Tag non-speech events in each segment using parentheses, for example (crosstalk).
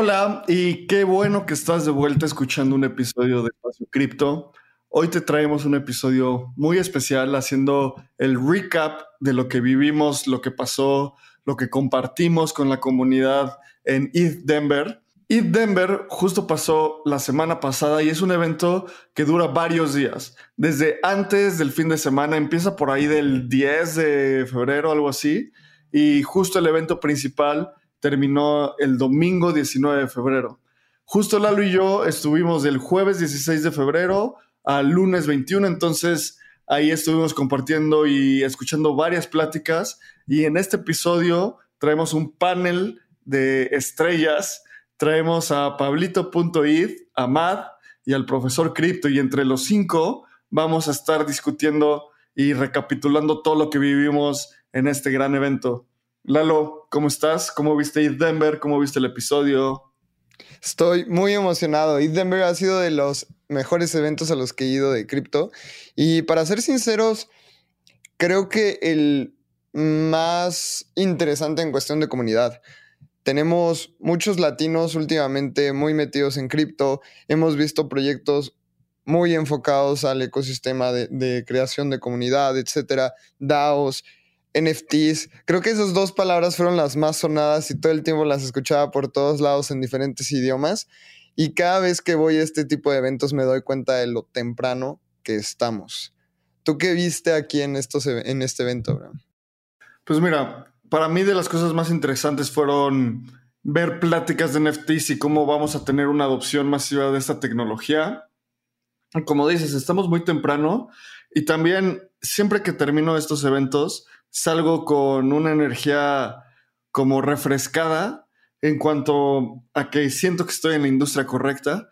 Hola y qué bueno que estás de vuelta escuchando un episodio de Espacio. Hoy te traemos un episodio muy especial haciendo el recap de lo que vivimos, lo que pasó, lo que compartimos con la comunidad en ETH Denver. ETH Denver justo pasó la semana pasada y es un evento que dura varios días. Desde antes del fin de semana, empieza por ahí del 10 de febrero, algo así, y justo el evento principal terminó el domingo 19 de febrero. Justo Lalo y yo estuvimos del jueves 16 de febrero al lunes 21, entonces ahí estuvimos compartiendo y escuchando varias pláticas y en este episodio traemos un panel de estrellas, traemos a Pablito.id, a Mad y al profesor Crypto y entre los cinco vamos a estar discutiendo y recapitulando todo lo que vivimos en este gran evento. Lalo, ¿cómo estás? ¿Cómo viste Denver? ¿Cómo viste el episodio? Estoy muy emocionado. Eat Denver ha sido de los mejores eventos a los que he ido de cripto. Y para ser sinceros, creo que el más interesante en cuestión de comunidad. Tenemos muchos latinos últimamente muy metidos en cripto. Hemos visto proyectos muy enfocados al ecosistema de, de creación de comunidad, etcétera, DAOs, NFTs. Creo que esas dos palabras fueron las más sonadas y todo el tiempo las escuchaba por todos lados en diferentes idiomas. Y cada vez que voy a este tipo de eventos me doy cuenta de lo temprano que estamos. ¿Tú qué viste aquí en, estos, en este evento, Abraham? Pues mira, para mí de las cosas más interesantes fueron ver pláticas de NFTs y cómo vamos a tener una adopción masiva de esta tecnología. Como dices, estamos muy temprano y también siempre que termino estos eventos, salgo con una energía como refrescada en cuanto a que siento que estoy en la industria correcta.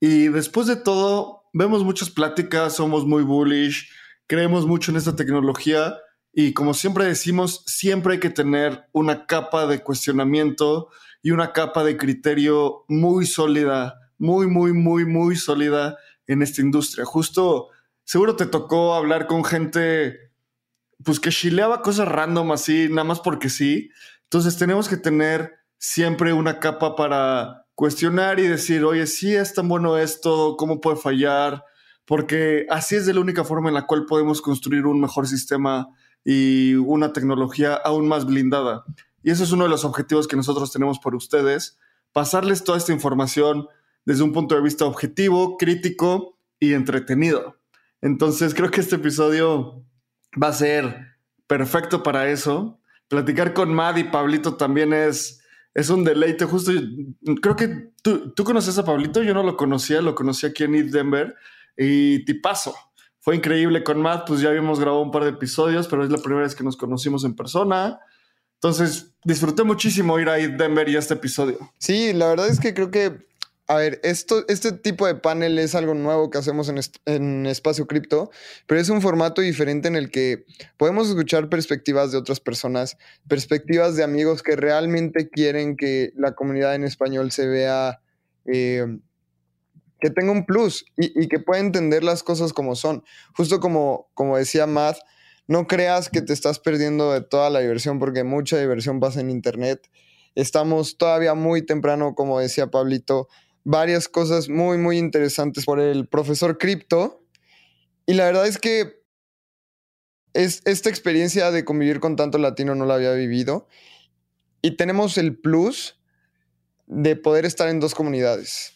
Y después de todo, vemos muchas pláticas, somos muy bullish, creemos mucho en esta tecnología y como siempre decimos, siempre hay que tener una capa de cuestionamiento y una capa de criterio muy sólida, muy, muy, muy, muy sólida en esta industria. Justo, seguro te tocó hablar con gente pues que chileaba cosas random así, nada más porque sí. Entonces tenemos que tener siempre una capa para cuestionar y decir, oye, sí es tan bueno esto, ¿cómo puede fallar? Porque así es de la única forma en la cual podemos construir un mejor sistema y una tecnología aún más blindada. Y eso es uno de los objetivos que nosotros tenemos por ustedes, pasarles toda esta información desde un punto de vista objetivo, crítico y entretenido. Entonces creo que este episodio va a ser perfecto para eso. Platicar con Mad y Pablito también es, es un deleite. Justo, creo que tú, conoces a Pablito, yo no lo conocía, lo conocí aquí en East Denver y tipazo. Fue increíble con Matt, pues ya habíamos grabado un par de episodios, pero es la primera vez que nos conocimos en persona. Entonces, disfruté muchísimo ir a Denver y a este episodio. Sí, la verdad es que creo que a ver, esto, este tipo de panel es algo nuevo que hacemos en, Espacio Cripto, pero es un formato diferente en el que podemos escuchar perspectivas de otras personas, perspectivas de amigos que realmente quieren que la comunidad en español se vea, eh, que tenga un plus y, que pueda entender las cosas como son. Justo como, como decía Matt, no creas que te estás perdiendo de toda la diversión porque mucha diversión pasa en Internet. Estamos todavía muy temprano, como decía Pablito varias cosas muy, muy interesantes por el profesor Crypto. Y la verdad es que es, esta experiencia de convivir con tanto latino no la había vivido. Y tenemos el plus de poder estar en dos comunidades.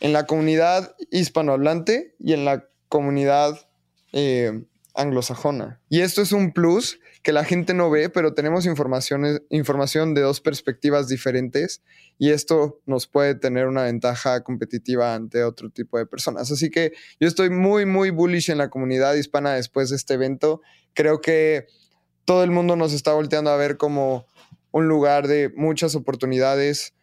En la comunidad hispanohablante y en la comunidad eh, anglosajona. Y esto es un plus que la gente no ve, pero tenemos información, de dos perspectivas diferentes y esto nos puede tener una ventaja competitiva ante otro tipo de personas. Así que yo estoy muy, muy bullish en la comunidad hispana después de este evento. Creo que todo el mundo nos está volteando a ver como un lugar de muchas oportunidades.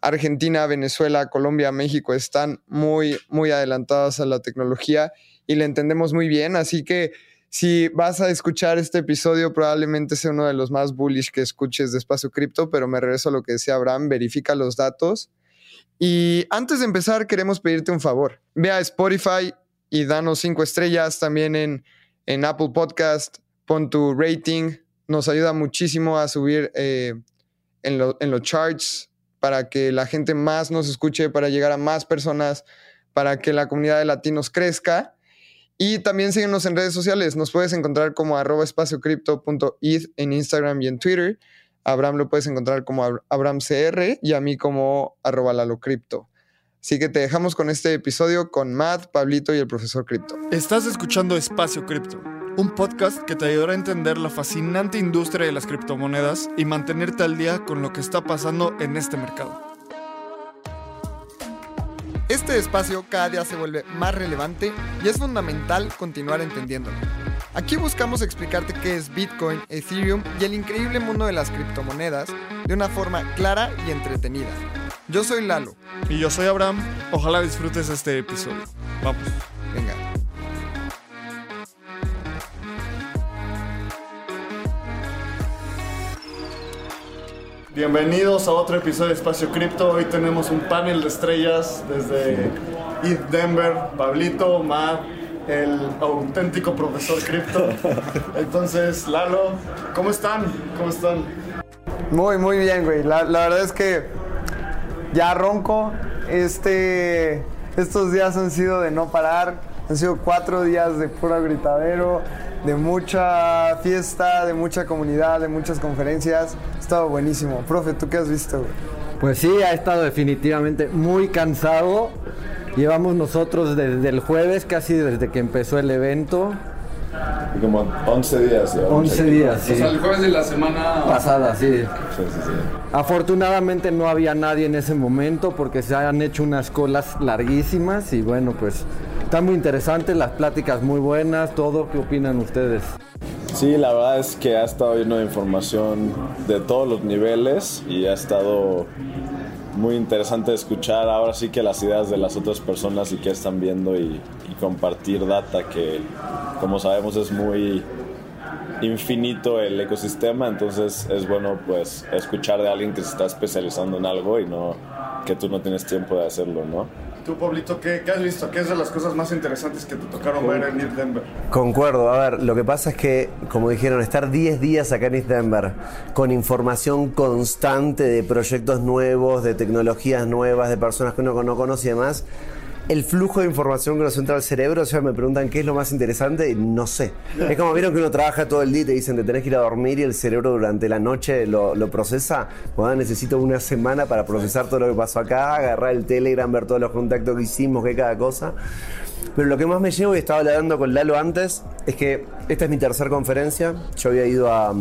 Argentina, Venezuela, Colombia, México están muy, muy adelantadas a la tecnología y le entendemos muy bien. Así que si vas a escuchar este episodio, probablemente sea uno de los más bullish que escuches de Espacio Cripto, pero me regreso a lo que decía Abraham, verifica los datos. Y antes de empezar, queremos pedirte un favor. Ve a Spotify y danos cinco estrellas también en, en Apple Podcast. Pon tu rating. Nos ayuda muchísimo a subir eh, en, en los charts para que la gente más nos escuche, para llegar a más personas, para que la comunidad de latinos crezca. Y también síguenos en redes sociales. Nos puedes encontrar como arroba espaciocripto.eth en Instagram y en Twitter. Abraham lo puedes encontrar como AbrahamCR y a mí como arroba lalocrypto. Así que te dejamos con este episodio con Matt, Pablito y el profesor Cripto. Estás escuchando Espacio Cripto, un podcast que te ayudará a entender la fascinante industria de las criptomonedas y mantenerte al día con lo que está pasando en este mercado. Este espacio cada día se vuelve más relevante y es fundamental continuar entendiéndolo. Aquí buscamos explicarte qué es Bitcoin, Ethereum y el increíble mundo de las criptomonedas de una forma clara y entretenida. Yo soy Lalo. Y yo soy Abraham. Ojalá disfrutes este episodio. Vamos. Venga. Bienvenidos a otro episodio de Espacio Cripto. Hoy tenemos un panel de estrellas desde East Denver, Pablito, Matt, el auténtico profesor cripto. (laughs) Entonces, Lalo, ¿cómo están? ¿Cómo están? Muy, muy bien, güey. La, la verdad es que ya ronco. Este, estos días han sido de no parar. Han sido cuatro días de puro gritadero, de mucha fiesta, de mucha comunidad, de muchas conferencias. Ha estado buenísimo. Profe, ¿tú qué has visto? Pues sí, ha estado definitivamente muy cansado. Llevamos nosotros desde el jueves, casi desde que empezó el evento. Como 11 días. ya. 11 días, sí. O sea, el jueves de la semana Pasada, sí. Sí, sí, sí. Afortunadamente no había nadie en ese momento porque se han hecho unas colas larguísimas y bueno, pues está muy interesante, las pláticas muy buenas, todo. ¿Qué opinan ustedes? Sí, la verdad es que ha estado lleno de información de todos los niveles y ha estado muy interesante escuchar ahora sí que las ideas de las otras personas y qué están viendo y, y compartir data que como sabemos es muy infinito el ecosistema, entonces es bueno pues escuchar de alguien que se está especializando en algo y no que tú no tienes tiempo de hacerlo, ¿no? Tú, Pablito, ¿qué, qué has visto? ¿Qué es de las cosas más interesantes que te tocaron ver en East Denver? Concuerdo, a ver, lo que pasa es que, como dijeron, estar 10 días acá en East Denver con información constante de proyectos nuevos, de tecnologías nuevas, de personas que uno no conoce y demás, el flujo de información que nos entra al cerebro, o sea, me preguntan qué es lo más interesante no sé. Es como vieron que uno trabaja todo el día y te dicen te tenés que ir a dormir y el cerebro durante la noche lo, lo procesa. Bueno, necesito una semana para procesar todo lo que pasó acá, agarrar el Telegram, ver todos los contactos que hicimos, que cada cosa. Pero lo que más me llevo, y estaba hablando con Lalo antes, es que esta es mi tercera conferencia. Yo había ido a,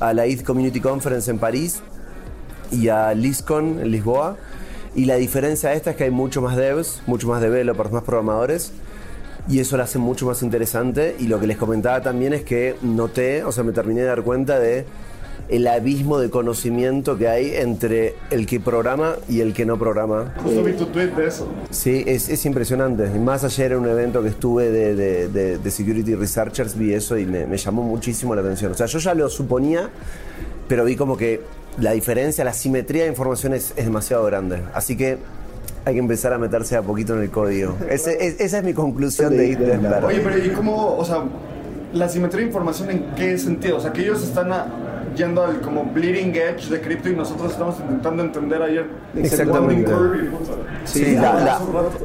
a la ETH Community Conference en París y a LISCON en Lisboa. Y la diferencia de esta es que hay mucho más devs, mucho más developers, más programadores. Y eso lo hace mucho más interesante. Y lo que les comentaba también es que noté, o sea, me terminé de dar cuenta de el abismo de conocimiento que hay entre el que programa y el que no programa. Justo vi tu tweet de eso. Sí, es, es impresionante. Más ayer en un evento que estuve de, de- de- de Security Researchers vi eso y me, me llamó muchísimo la atención. O sea, yo ya lo suponía, pero vi como que la diferencia, la simetría de información es, es demasiado grande. Así que hay que empezar a meterse a poquito en el código. Ese- es- esa es mi conclusión de Denver. Oye, pero ¿y cómo, o sea, la simetría de información en qué sentido? O sea, que ellos están a- yendo al como bleeding edge de cripto y nosotros estamos intentando entender ayer el Exactamente. Sí, la, la-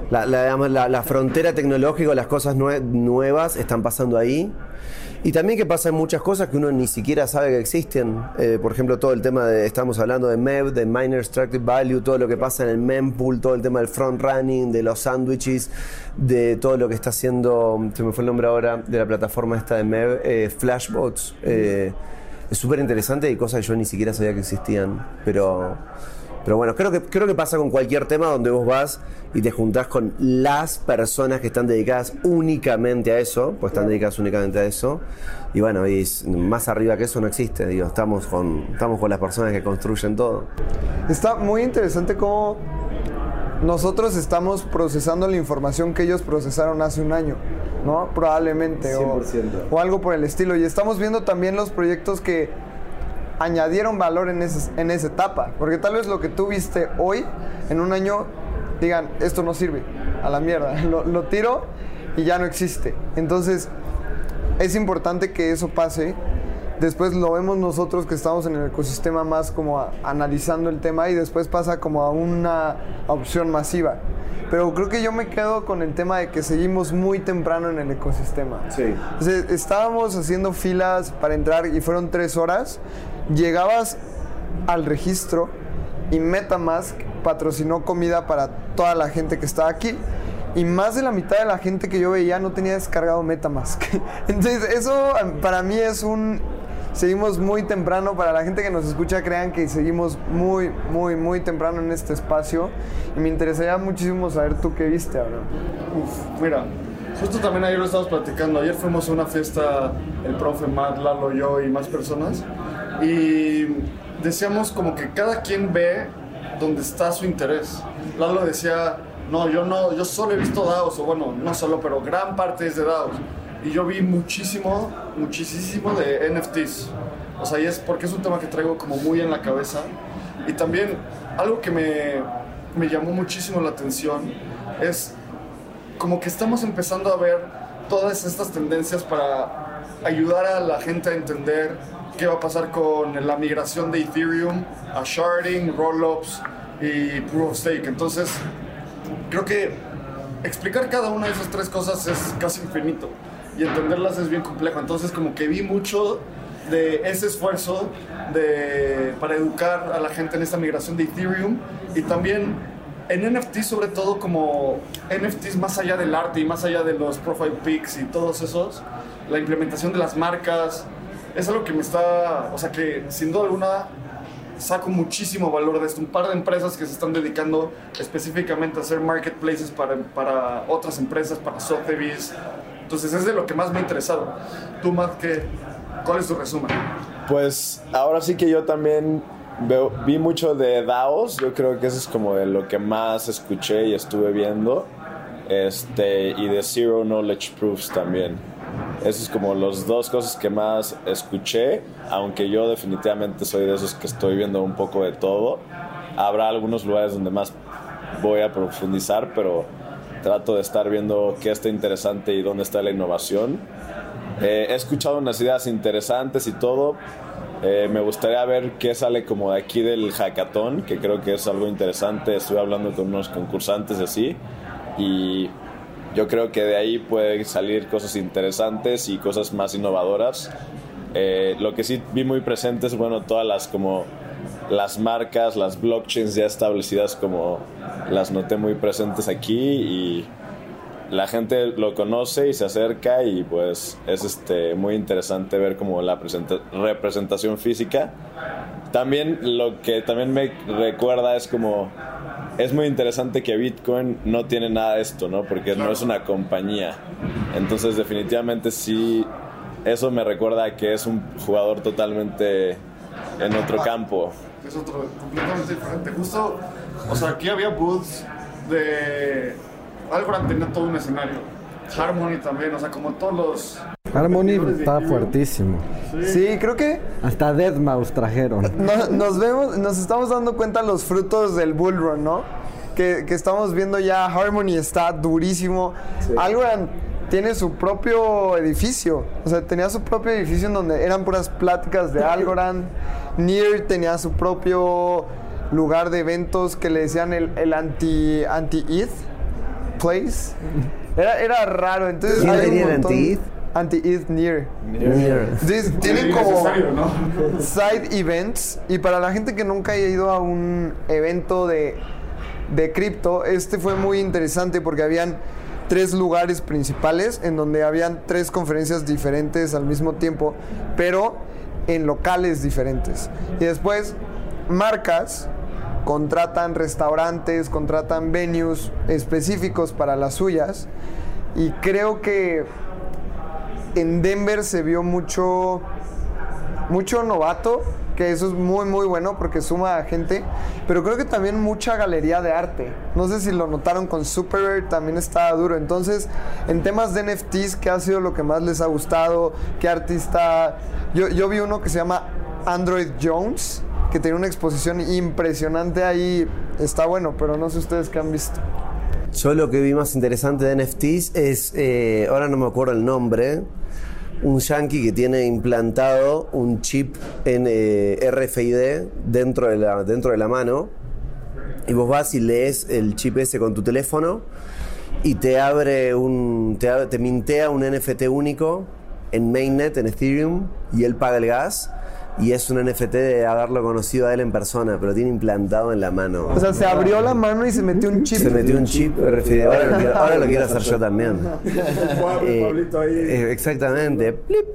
la- la- digamos, la- la frontera tecnológica, las cosas nue- nuevas están pasando ahí. Y también que pasan muchas cosas que uno ni siquiera sabe que existen. Eh, por ejemplo, todo el tema de, estamos hablando de MEV, de Miner Extracted Value, todo lo que pasa en el mempool, todo el tema del front running, de los sándwiches, de todo lo que está haciendo, se me fue el nombre ahora, de la plataforma esta de MEV, eh, Flashbots. Eh, es súper interesante y cosas que yo ni siquiera sabía que existían. Pero pero bueno, creo que, creo que pasa con cualquier tema donde vos vas y te juntás con las personas que están dedicadas únicamente a eso, pues están dedicadas únicamente a eso. Y bueno, y más arriba que eso no existe, digo, estamos con, estamos con las personas que construyen todo. Está muy interesante cómo nosotros estamos procesando la información que ellos procesaron hace un año, ¿no? Probablemente. o- 100%. O, algo por el estilo. Y estamos viendo también los proyectos que añadieron valor en, ese- en esa etapa. Porque tal vez lo que tú viste hoy, en un año, digan, esto no sirve, a la mierda. (laughs) Lo, lo tiro y ya no existe. Entonces, es importante que eso pase después lo vemos nosotros que estamos en el ecosistema más como a- analizando el tema y después pasa como a una opción masiva. Pero creo que yo me quedo con el tema de que seguimos muy temprano en el ecosistema. Sí. O sea, estábamos haciendo filas para entrar y fueron tres horas. Llegabas al registro y Metamask patrocinó comida para toda la gente que estaba aquí. Y más de la mitad de la gente que yo veía no tenía descargado Metamask. (laughs) Entonces, eso para mí es un... Seguimos muy temprano, para la gente que nos escucha, crean que seguimos muy, muy, muy temprano en este espacio. Y me interesaría muchísimo saber tú qué viste, Abraham. Uf, mira, justo también ayer lo estábamos platicando. Ayer fuimos a una fiesta, el profe Matt, Lalo, yo y más personas. Y decíamos como que cada quien ve donde está su interés. Lalo decía, no, yo no, yo solo he visto DAOs, o bueno, no solo, pero gran parte es de DAOs. Y yo vi muchísimo, muchísimo de NFTs. O sea, y es porque es un tema que traigo como muy en la cabeza. Y también algo que me, me llamó muchísimo la atención es como que estamos empezando a ver todas estas tendencias para ayudar a la gente a entender qué va a pasar con la migración de Ethereum a sharding, rollups y proof of stake. Entonces, creo que explicar cada una de esas tres cosas es casi infinito y entenderlas es bien complejo. Entonces, como que vi mucho de ese esfuerzo de, para educar a la gente en esta migración de Ethereum y también en NFT sobre todo como NFTs más allá del arte y más allá de los profile pics y todos esos, la implementación de las marcas, es algo que me está, o sea que sin duda alguna saco muchísimo valor de esto. Un par de empresas que se están dedicando específicamente a hacer marketplaces para, para otras empresas, para Sotheby's. Entonces es de lo que más me ha interesado. Tú, Matt, ¿qué, ¿cuál es tu resumen? Pues ahora sí que yo también veo, vi mucho de DAOs, yo creo que eso es como de lo que más escuché y estuve viendo, este, y de Zero Knowledge Proofs también. Esos es como los dos cosas que más escuché, aunque yo definitivamente soy de esos que estoy viendo un poco de todo. Habrá algunos lugares donde más voy a profundizar, pero trato de estar viendo qué está interesante y dónde está la innovación. Eh, he escuchado unas ideas interesantes y todo. Eh, me gustaría ver qué sale como de aquí del hackathon, que creo que es algo interesante. Estuve hablando con unos concursantes así. Y yo creo que de ahí pueden salir cosas interesantes y cosas más innovadoras. Eh, lo que sí vi muy presente es, bueno, todas las como las marcas, las blockchains ya establecidas como las noté muy presentes aquí y la gente lo conoce y se acerca y pues es este muy interesante ver como la presenta- representación física. También lo que también me recuerda es como es muy interesante que Bitcoin no tiene nada de esto, ¿no? Porque no es una compañía. Entonces definitivamente sí eso me recuerda que es un jugador totalmente en otro campo. Es otro, completamente diferente. Justo, o sea, aquí había booths de... Algorand tenía todo un escenario. Harmony también, o sea, como todos los... Harmony está fuertísimo. Sí, creo que Hasta Deadmau5 trajeron. No- nos vemos, nos estamos dando cuenta los frutos del Bull Run, ¿no? Que, que estamos viendo ya Harmony está durísimo. Algorand tiene su propio edificio. O sea, tenía su propio edificio en donde eran puras pláticas de Algorand. Near tenía su propio lugar de eventos que le decían el, el anti anti ETH place. Era, era raro. Entonces ¿Quién hay un montón- anti-ETH? Anti-ETH Near. Near. Entonces, tienen como side events y para la gente que nunca haya ido a un evento de, de cripto, este fue muy interesante porque habían tres lugares principales en donde habían tres conferencias diferentes al mismo tiempo, pero en locales diferentes. Y después marcas contratan restaurantes, contratan venues específicos para las suyas y creo que en Denver se vio mucho mucho novato, que eso es muy muy bueno porque suma a gente, pero creo que también mucha galería de arte. No sé si lo notaron con Super Rare, también está duro. Entonces, en temas de NFTs, ¿qué ha sido lo que más les ha gustado? ¿Qué artista? Yo, yo vi uno que se llama Android Jones, que tiene una exposición impresionante ahí. Está bueno, pero no sé ustedes qué han visto. Yo lo que vi más interesante de NFTs es, eh, ahora no me acuerdo el nombre, un yankee que tiene implantado un chip en eh, RFID dentro de, la, dentro de la mano. Y vos vas y lees el chip ese con tu teléfono y te abre un. te, te mintea un NFT único en mainnet, en Ethereum, y él paga el gas. Y es un NFT de haberlo conocido a él en persona, pero tiene implantado en la mano. O sea, se abrió la mano y se metió un chip. Se metió un chip. Ahora lo quiero, ahora lo quiero hacer yo también. Eh, eh, exactamente. Plip.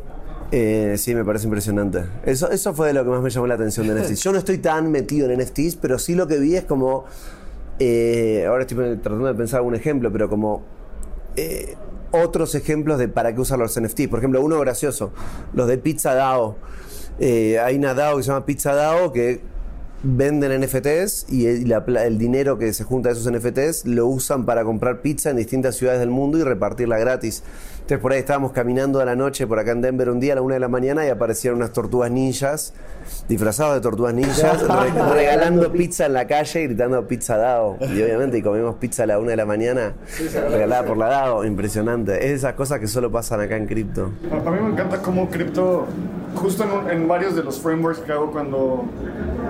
Eh, sí, me parece impresionante. Eso, eso fue de lo que más me llamó la atención de NFTs. Yo no estoy tan metido en NFTs, pero sí lo que vi es como. eh, ahora estoy tratando de pensar un ejemplo, pero como. eh, otros ejemplos de para qué usar los NFTs. Por ejemplo, uno gracioso, los de Pizza DAO. Eh, hay una DAO que se llama Pizza DAO que venden NFTs y el, la el dinero que se junta de esos NFTs lo usan para comprar pizza en distintas ciudades del mundo y repartirla gratis. Entonces por ahí estábamos caminando a la noche por acá en Denver un día a la una de la mañana y aparecieron unas tortugas ninjas, disfrazados de tortugas ninjas, (laughs) re- regalando pizza en la calle y gritando pizza DAO. Y obviamente y comimos pizza a la una de la mañana regalada por la DAO. Impresionante. Es esas cosas que solo pasan acá en cripto. A a mí me encanta cómo cripto, justo en, un- en varios de los frameworks que hago cuando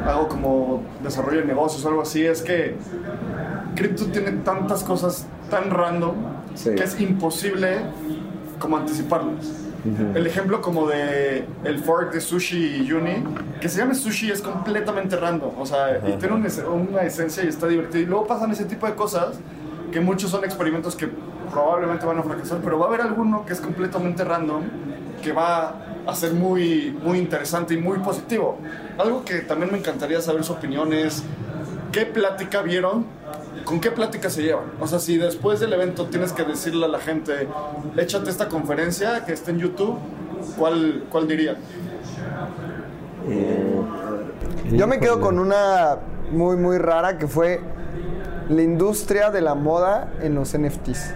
hago como desarrollo de negocios o algo así, es que cripto tiene tantas cosas tan random Sí. que es imposible como anticiparlas. El ejemplo como de el fork de Sushi y Uni, que se llama Sushi es completamente random, o sea, y tiene un una esencia y está divertido. Y luego pasan ese tipo de cosas que muchos son experimentos que probablemente van a fracasar, pero va a haber alguno que es completamente random que va a ser muy, muy interesante y muy positivo. Algo que también me encantaría saber su opinión es qué plática vieron, con qué plática se llevan. O sea, si después del evento tienes que decirle a la gente, échate esta conferencia que está en YouTube, ¿cuál, cuál dirían? Yo me quedo con una muy, muy rara que fue la industria de la moda en los NFTs.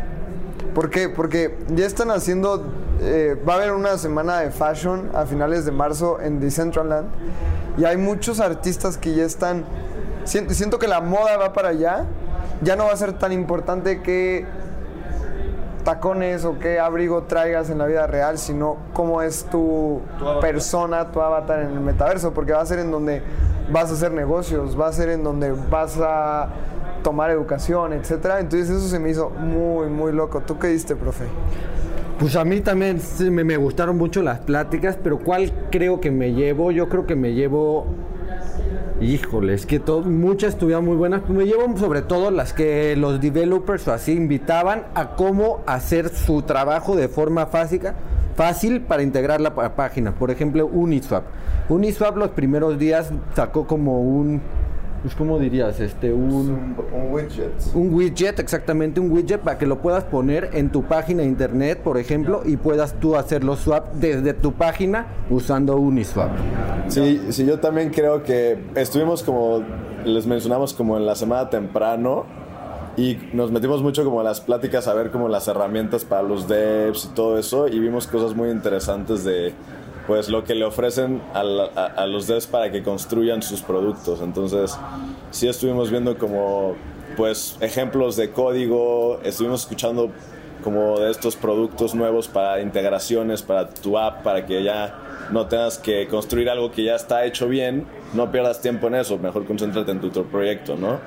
¿Por qué? Porque ya están haciendo, eh, va a haber una semana de fashion a finales de marzo en Decentraland y hay muchos artistas que ya están, siento, siento que la moda va para allá, ya no va a ser tan importante que tacones o qué abrigo traigas en la vida real, sino cómo es tu, Tu persona, tu avatar en el metaverso, porque va a ser en donde vas a hacer negocios, va a ser en donde vas a tomar educación, etcétera. Entonces eso se me hizo muy, muy loco. ¿Tú qué diste, profe? Pues a mí también me, gustaron mucho las pláticas, pero ¿cuál creo que me llevo? Yo creo que me llevo... Híjole, es que to- muchas estuvieron muy buenas. Me llevo sobre todo las que los developers o así invitaban a cómo hacer su trabajo de forma fácil para integrar la página. Por ejemplo, Uniswap. Uniswap los primeros días sacó como un... Pues, ¿Cómo dirías? Este, un Un widget. un widget, exactamente un widget para que lo puedas poner en tu página de internet, por ejemplo, y puedas tú hacer los swap desde tu página usando Uniswap. Sí, sí, yo también creo que estuvimos como, les mencionamos como en la semana temprano y nos metimos mucho como a las pláticas a ver como las herramientas para los devs y todo eso y vimos cosas muy interesantes de pues lo que le ofrecen a, los devs para que construyan sus productos. Entonces sí estuvimos viendo como pues ejemplos de código, estuvimos escuchando como de estos productos nuevos para integraciones para tu app, para que ya no tengas que construir algo que ya está hecho bien, no pierdas tiempo en eso, mejor concéntrate en tu otro proyecto, ¿no?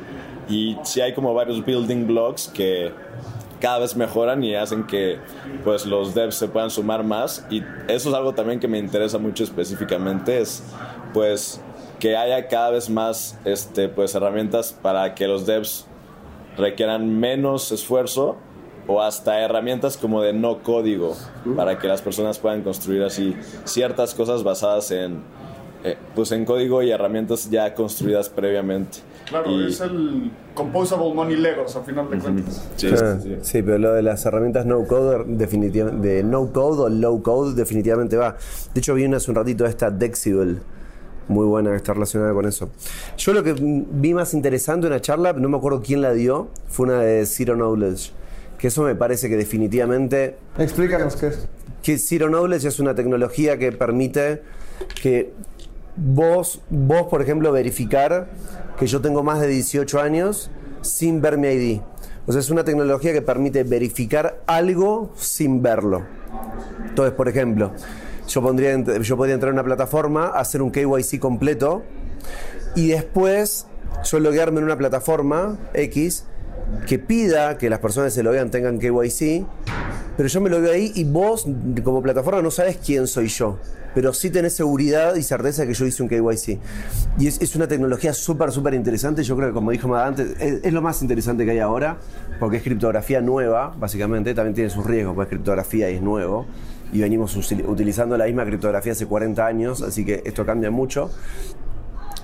Y sí hay como varios building blocks que cada vez mejoran y hacen que pues los devs se puedan sumar más y eso es algo también que me interesa mucho específicamente es pues que haya cada vez más este pues herramientas para que los devs requieran menos esfuerzo o hasta herramientas como de no código para que las personas puedan construir así ciertas cosas basadas en eh, pues en código y herramientas ya construidas previamente. Claro, Y- es el Composable Money Legos, a final de cuentas. Sí, Ah, sí, sí. sí, pero lo de las herramientas no code, definitivamente, de no code o low code, definitivamente va. De hecho, vi una hace un ratito esta Dexible, muy buena, que está relacionada con eso. Yo lo que vi más interesante en una charla, no me acuerdo quién la dio, fue una de Zero Knowledge. Que eso me parece que definitivamente Explícanos qué es. que Zero Knowledge es una tecnología que permite que vos, vos, por ejemplo, verificar que yo tengo más de 18 años sin ver mi ID. O sea, es una tecnología que permite verificar algo sin verlo. Entonces, por ejemplo, yo, pondría, yo podría entrar a una plataforma, hacer un KYC completo y después yo loguearme en una plataforma X que pida que las personas se loguean tengan KYC, pero yo me lo veo ahí y vos como plataforma no sabes quién soy yo, pero sí tenés seguridad y certeza que yo hice un KYC. Y es, es una tecnología súper, súper interesante, yo creo que como dijo Mad antes, es, lo más interesante que hay ahora, porque es criptografía nueva, básicamente, también tiene sus riesgos, porque es criptografía y es nuevo y venimos utilizando la misma criptografía hace 40 años, así que esto cambia mucho.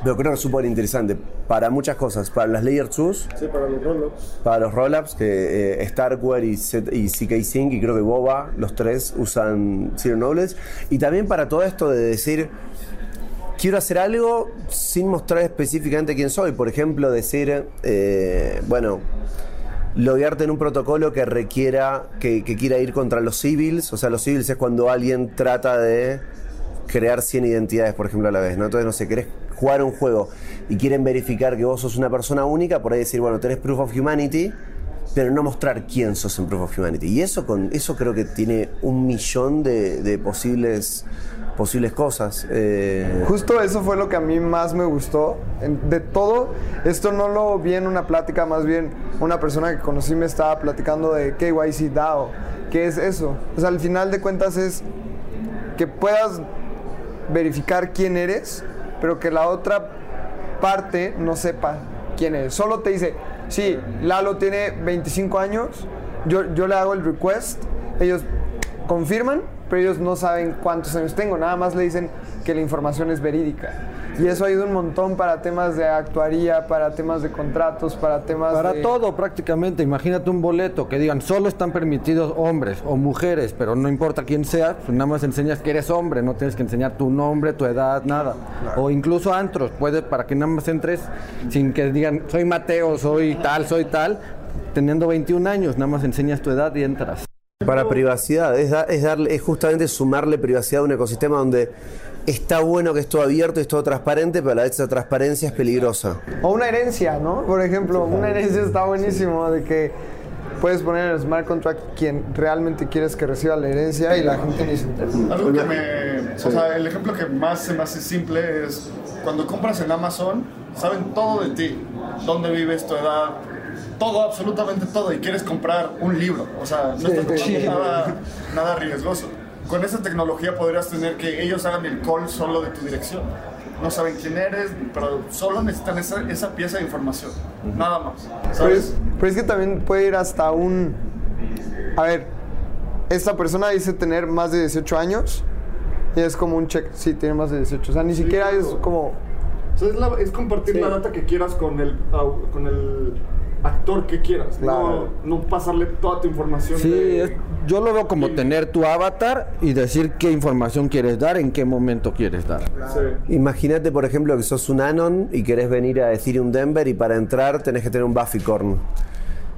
Pero creo que es súper interesante para muchas cosas, para las Layer 2, Sí, para los rollups. para los rollups, que eh, Starkware y, Z- y CK Sync y creo que Boba, los tres usan Zero Knowledge. Y también para todo esto de decir, quiero hacer algo sin mostrar específicamente quién soy. Por ejemplo, decir, eh, bueno, loguearte en un protocolo que requiera, que, que quiera ir contra los civils. O sea, los civils es cuando alguien trata de crear 100 identidades, por ejemplo, a la vez. ¿no? Entonces, no sé, querés jugar un juego y quieren verificar que vos sos una persona única, por ahí decir, bueno, tenés Proof of Humanity, pero no mostrar quién sos en Proof of Humanity. Y eso, con, eso creo que tiene un millón de, de posibles, posibles cosas. Eh, Justo eso fue lo que a mí más me gustó. De todo, esto no lo vi en una plática, más bien una persona que conocí me estaba platicando de KYC DAO. ¿Qué es eso? O sea, al final de cuentas es que puedas verificar quién eres, pero que la otra parte no sepa quién eres. Solo te dice, sí, Lalo tiene 25 años, yo, yo le hago el request, ellos confirman, pero ellos no saben cuántos años tengo, nada más le dicen que la información es verídica. Y eso ayuda un montón para temas de actuaría, para temas de contratos, para temas Para de... todo prácticamente. Imagínate un boleto que digan solo están permitidos hombres o mujeres, pero no importa quién seas, pues nada más enseñas que eres hombre, no tienes que enseñar tu nombre, tu edad, nada. O incluso antros, puede para que nada más entres sin que digan soy Mateo, soy tal, soy tal, teniendo 21 años, nada más enseñas tu edad y entras. Para privacidad, es, da- es darle, es justamente sumarle privacidad a un ecosistema donde está bueno que es todo abierto, es todo transparente, pero a la vez esa transparencia es peligrosa. O una herencia, ¿no? Por ejemplo, una herencia está buenísimo de que puedes poner en el smart contract quien realmente quieres que reciba la herencia y la gente ni se entera. Algo que me. O sea, el ejemplo que más se me hace simple es cuando compras en Amazon, saben todo de ti: dónde vives, tu edad, todo, absolutamente todo, y quieres comprar un libro. O sea, no estás nada, nada riesgoso. Con esa tecnología podrías tener que ellos hagan el call solo de tu dirección. No saben quién eres, pero solo necesitan esa, esa pieza de información. Nada más. Pero ¿Sabes? es, pero es que también puede ir hasta un... A ver, esta persona dice tener más de 18 años y es como un check, sí, tiene más de 18. O sea, ni siquiera es como... O sea, es, la- es compartir la data que quieras con el, con el actor que quieras. Claro. No, no pasarle toda tu información. Sí, de- es- yo lo veo como tener tu avatar y decir qué información quieres dar, en qué momento quieres dar. Sí. Imagínate, por ejemplo, que sos un Anon y querés venir a Ethereum Denver y para entrar tenés que tener un Bufficorn.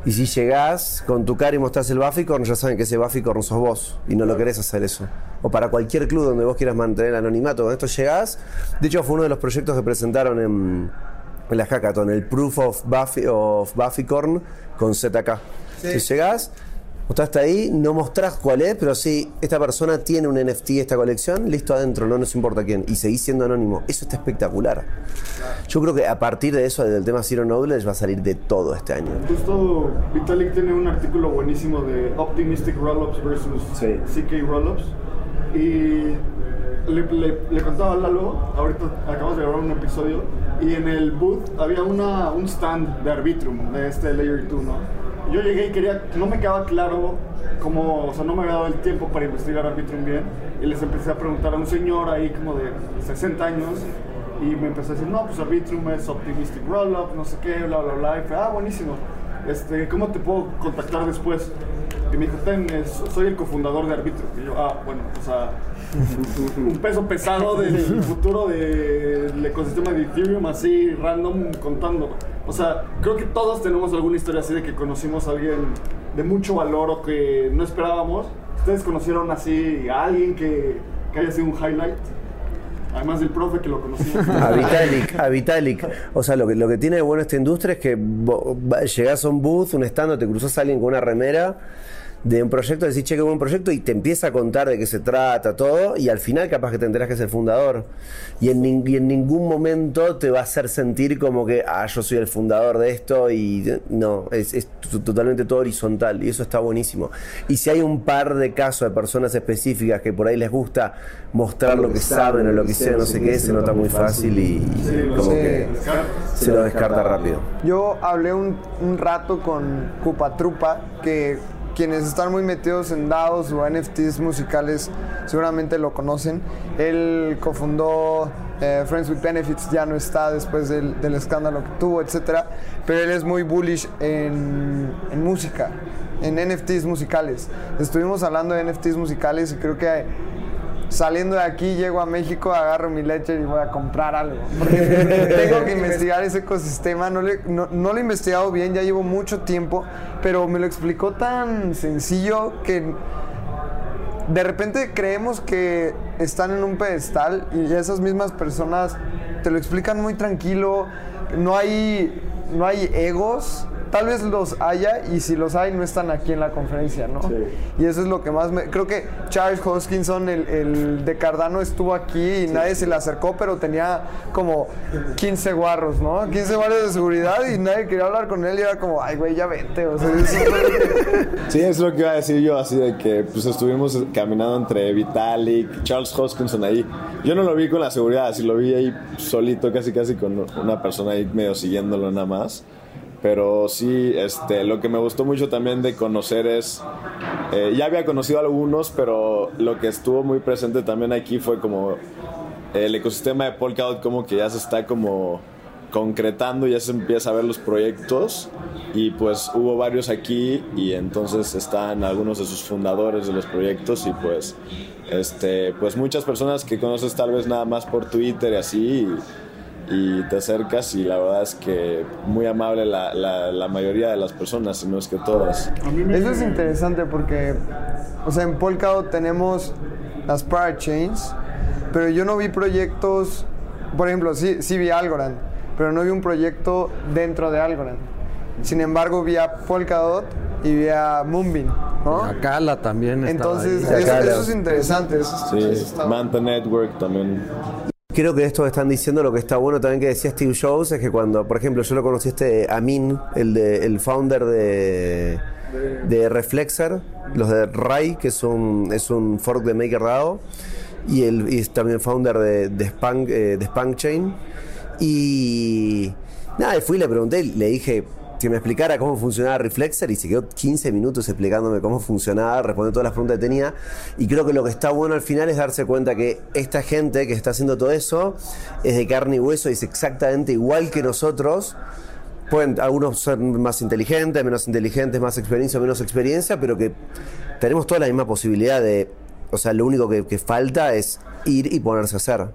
Y si llegás con tu cara y mostrás el Bufficorn, ya saben que ese Bufficorn sos vos y no lo querés hacer eso. O para cualquier club donde vos quieras mantener el anonimato. Con esto llegás. De hecho, fue uno de los proyectos que presentaron en, en la hackathon, el Proof of, Buffy, of Bufficorn con ZK. Si llegás, mostraste ahí, no mostrás cuál es, pero sí, esta persona tiene un NFT, esta colección, listo adentro, no nos importa quién. Y seguís siendo anónimo. Eso está espectacular. Yo creo que a partir de eso, del tema Zero Knowledge, va a salir de todo este año. Justo Vitalik tiene un artículo buenísimo de Optimistic Rollups versus Sí. CK Rollups. Y le, le- le contaba a Lalo, ahorita acabamos de grabar un episodio, y en el booth había una, un stand de Arbitrum, de este Layer 2, ¿no? Yo llegué y quería, no me quedaba claro cómo, o sea, no me había dado el tiempo para investigar Arbitrum bien, y les empecé a preguntar a un señor ahí como de 60 años, y me empezó a decir, no, pues Arbitrum es Optimistic Rollup, no sé qué, bla, bla, bla. Y fue, ah, buenísimo. Este, ¿Cómo te puedo contactar después? Y me dijo, ten, soy el cofundador de Arbitrum. Y yo, ah, bueno, o sea, (laughs) un peso pesado del futuro del ecosistema de Ethereum, así, random, contando. O sea, creo que todos tenemos alguna historia así de que conocimos a alguien de mucho valor o que no esperábamos. ¿Ustedes conocieron así a alguien que, que haya sido un highlight? Además del profe que lo conocimos. (laughs) A Vitalik, a Vitalik. O sea, lo que, lo que tiene de bueno esta industria es que llegás a un booth, un stand, te cruzas a alguien con una remera de un proyecto, decís, che, qué buen proyecto, y te empieza a contar de qué se trata, todo, y al final capaz que te enterás que es el fundador. Y en, y en ningún momento te va a hacer sentir como que, ah, yo soy el fundador de esto, y no, es, es totalmente todo horizontal, y eso está buenísimo. Y si hay un par de casos de personas específicas que por ahí les gusta mostrar lo que saben o lo que hicieron, no sé qué, se nota muy fácil y como Sí. que se lo descarta rápido. Yo hablé un, un rato con Cupatrupa, que quienes están muy metidos en DAOs o NFTs musicales seguramente lo conocen. Él cofundó eh, Friends with Benefits, ya no está después del, escándalo que tuvo, etc. Pero él es muy bullish en, en música, en NFTs musicales. Estuvimos hablando de NFTs musicales y creo que saliendo de aquí llego a México, agarro mi leche y voy a comprar algo. Porque (laughs) tengo que investigar ese ecosistema. No, no lo he investigado bien, ya llevo mucho tiempo, pero me lo explicó tan sencillo que de repente creemos que están en un pedestal y esas mismas personas te lo explican muy tranquilo. No hay, no hay egos. Tal vez los haya y si los hay no están aquí en la conferencia, ¿no? Y eso es lo que más me... Creo que Charles Hoskinson, el, el de Cardano, estuvo aquí y nadie se le acercó, pero tenía como 15 guarros, ¿no? 15 guarros de seguridad y nadie quería hablar con él y era como, ay, güey, ya vete. O sea, eso (laughs) Sí, es lo que iba a decir yo, así de que pues estuvimos caminando entre Vitalik, Charles Hoskinson ahí. Yo no lo vi con la seguridad, así lo vi ahí solito, casi casi con una persona ahí medio siguiéndolo nada más. Pero sí, este, lo que me gustó mucho también de conocer es, eh, ya había conocido algunos, pero lo que estuvo muy presente también aquí fue como el ecosistema de Polkadot como que ya se está como concretando, ya se empieza a ver los proyectos y pues hubo varios aquí y entonces están algunos de sus fundadores de los proyectos y pues este pues muchas personas que conoces tal vez nada más por Twitter y así y te acercas y la verdad es que muy amable la, la, la mayoría de las personas, si no es que todas. Eso es interesante porque, o sea, en Polkadot tenemos las parachains, pero yo no vi proyectos, por ejemplo, sí, sí vi Algorand, pero no vi un proyecto dentro de Algorand. Sin embargo, vi a Polkadot y vi a Moonbeam, ¿no? Akala también Entonces, ahí. eso, es interesante. eso- Sí, eso está- Manta Network también. Creo que esto que están diciendo, lo que está bueno también que decía Steve Jobs, es que cuando, por ejemplo, yo lo conocí este Amin, el, de, el founder de, Reflexer, los de Rai, que es un, es un fork de MakerDAO, y, el, y es también founder de, de, Spank, eh, de Spankchain. Y nada, fui y le pregunté, le dije que me explicara cómo funcionaba Reflexer y se quedó 15 minutos explicándome cómo funcionaba, respondiendo todas las preguntas que tenía. Y creo que lo que está bueno al final es darse cuenta que esta gente que está haciendo todo eso es de carne y hueso y es exactamente igual que nosotros. Pueden algunos ser más inteligentes, menos inteligentes, más experiencia, menos experiencia, pero que tenemos toda la misma posibilidad de. O sea, lo único que, que falta es ir y ponerse a hacer.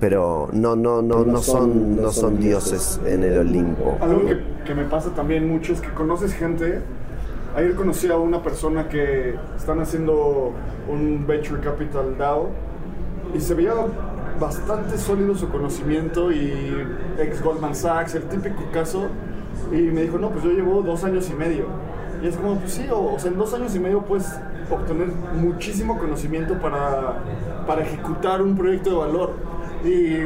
Pero no, no, no, no son, no son dioses en el Olimpo. Algo que, que me pasa también mucho es que conoces gente. Ayer conocí a una persona que están haciendo un Venture Capital DAO y se veía bastante sólido su conocimiento y ex Goldman Sachs, el típico caso. Y me dijo, no, pues yo llevo dos años y medio. Y es como, pues sí, o, o sea, en dos años y medio puedes obtener muchísimo conocimiento para, para ejecutar un proyecto de valor. Y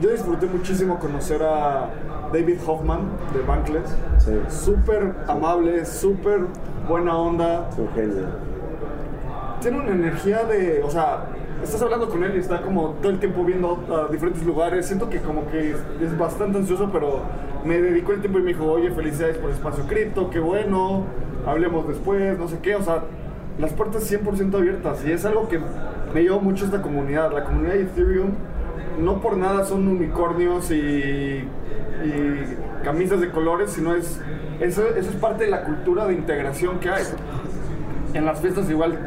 yo disfruté muchísimo conocer a David Hoffman de Bankless. Súper amable, súper buena onda. Tiene una energía de, o sea, estás hablando con él y está como todo el tiempo viendo a diferentes lugares. Siento que como que es bastante ansioso, pero me dedicó el tiempo y me dijo, oye, felicidades por Espacio Cripto, qué bueno, hablemos después, no sé qué. O sea, las puertas 100% abiertas y es algo que me llevó mucho esta comunidad. La comunidad de Ethereum no por nada son unicornios y, camisas de colores, sino es eso, eso es parte de la cultura de integración que hay. En las fiestas igual,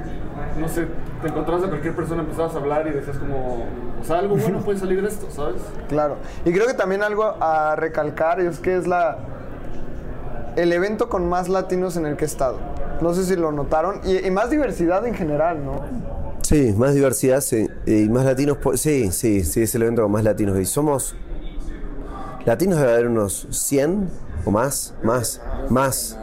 no sé, te encontrabas a cualquier persona, empezabas a hablar y decías como, o sea, algo bueno puede salir de esto, ¿sabes? Claro. Y creo que también algo a recalcar es que es la el evento con más latinos en el que he estado. No sé si lo notaron. Y, más diversidad en general, ¿no? Sí, más diversidad, sí. Y más latinos, sí, sí, sí, es el evento con más latinos. Y somos. Latinos debe haber unos 100 o más, más, más.